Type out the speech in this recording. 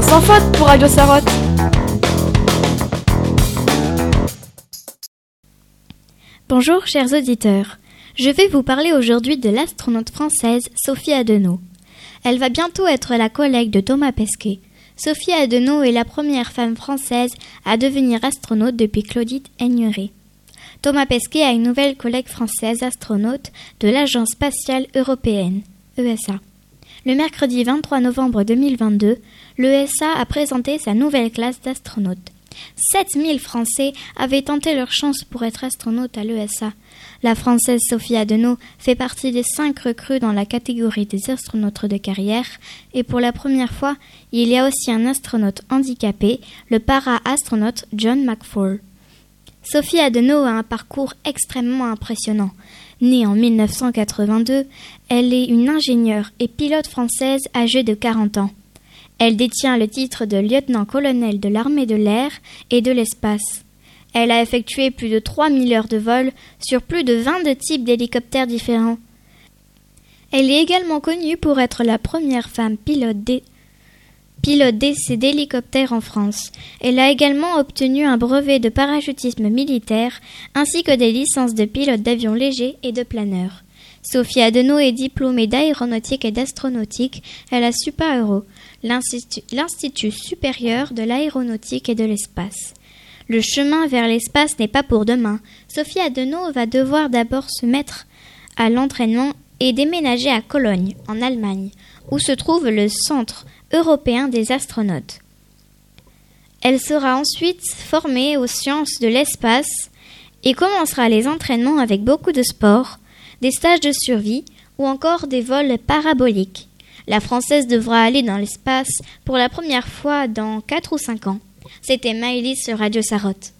Sans faute pour Radio Sarotte. Bonjour chers auditeurs. Je vais vous parler aujourd'hui de l'astronaute française Sophie Adenau. Elle va bientôt être la collègue de Thomas Pesquet. Sophie Adenau est la première femme française à devenir astronaute depuis Claudine Aigneret. Thomas Pesquet a une nouvelle collègue française astronaute de l'Agence spatiale européenne, ESA. Le mercredi 23 novembre 2022, l'ESA a présenté sa nouvelle classe d'astronautes. 7000 Français avaient tenté leur chance pour être astronautes à l'ESA. La Française Sophie Adenau fait partie des cinq recrues dans la catégorie des astronautes de carrière et pour la première fois, il y a aussi un astronaute handicapé, le para-astronaute John McFall. Sophie Adenau a un parcours extrêmement impressionnant. Née en 1982, elle est une ingénieure et pilote française âgée de 40 ans. Elle détient le titre de lieutenant-colonel de l'armée de l'air et de l'espace. Elle a effectué plus de 3000 heures de vol sur plus de 22 types d'hélicoptères différents. Elle est également connue pour être la première femme pilote d'essai d'hélicoptères en France. Elle a également obtenu un brevet de parachutisme militaire ainsi que des licences de pilote d'avions légers et de planeurs. Sophie Adenau est diplômée d'aéronautique et d'astronautique à la SUPA-Euro, l'Institut supérieur de l'aéronautique et de l'espace. Le chemin vers l'espace n'est pas pour demain. Sophie Adenau va devoir d'abord se mettre à l'entraînement et déménager à Cologne, en Allemagne, où se trouve le Centre européen des astronautes. Elle sera ensuite formée aux sciences de l'espace et commencera les entraînements avec beaucoup de sport, des stages de survie ou encore des vols paraboliques. La Française devra aller dans l'espace pour la première fois dans 4 ou 5 ans. C'était Maëlys Radio Sarotte.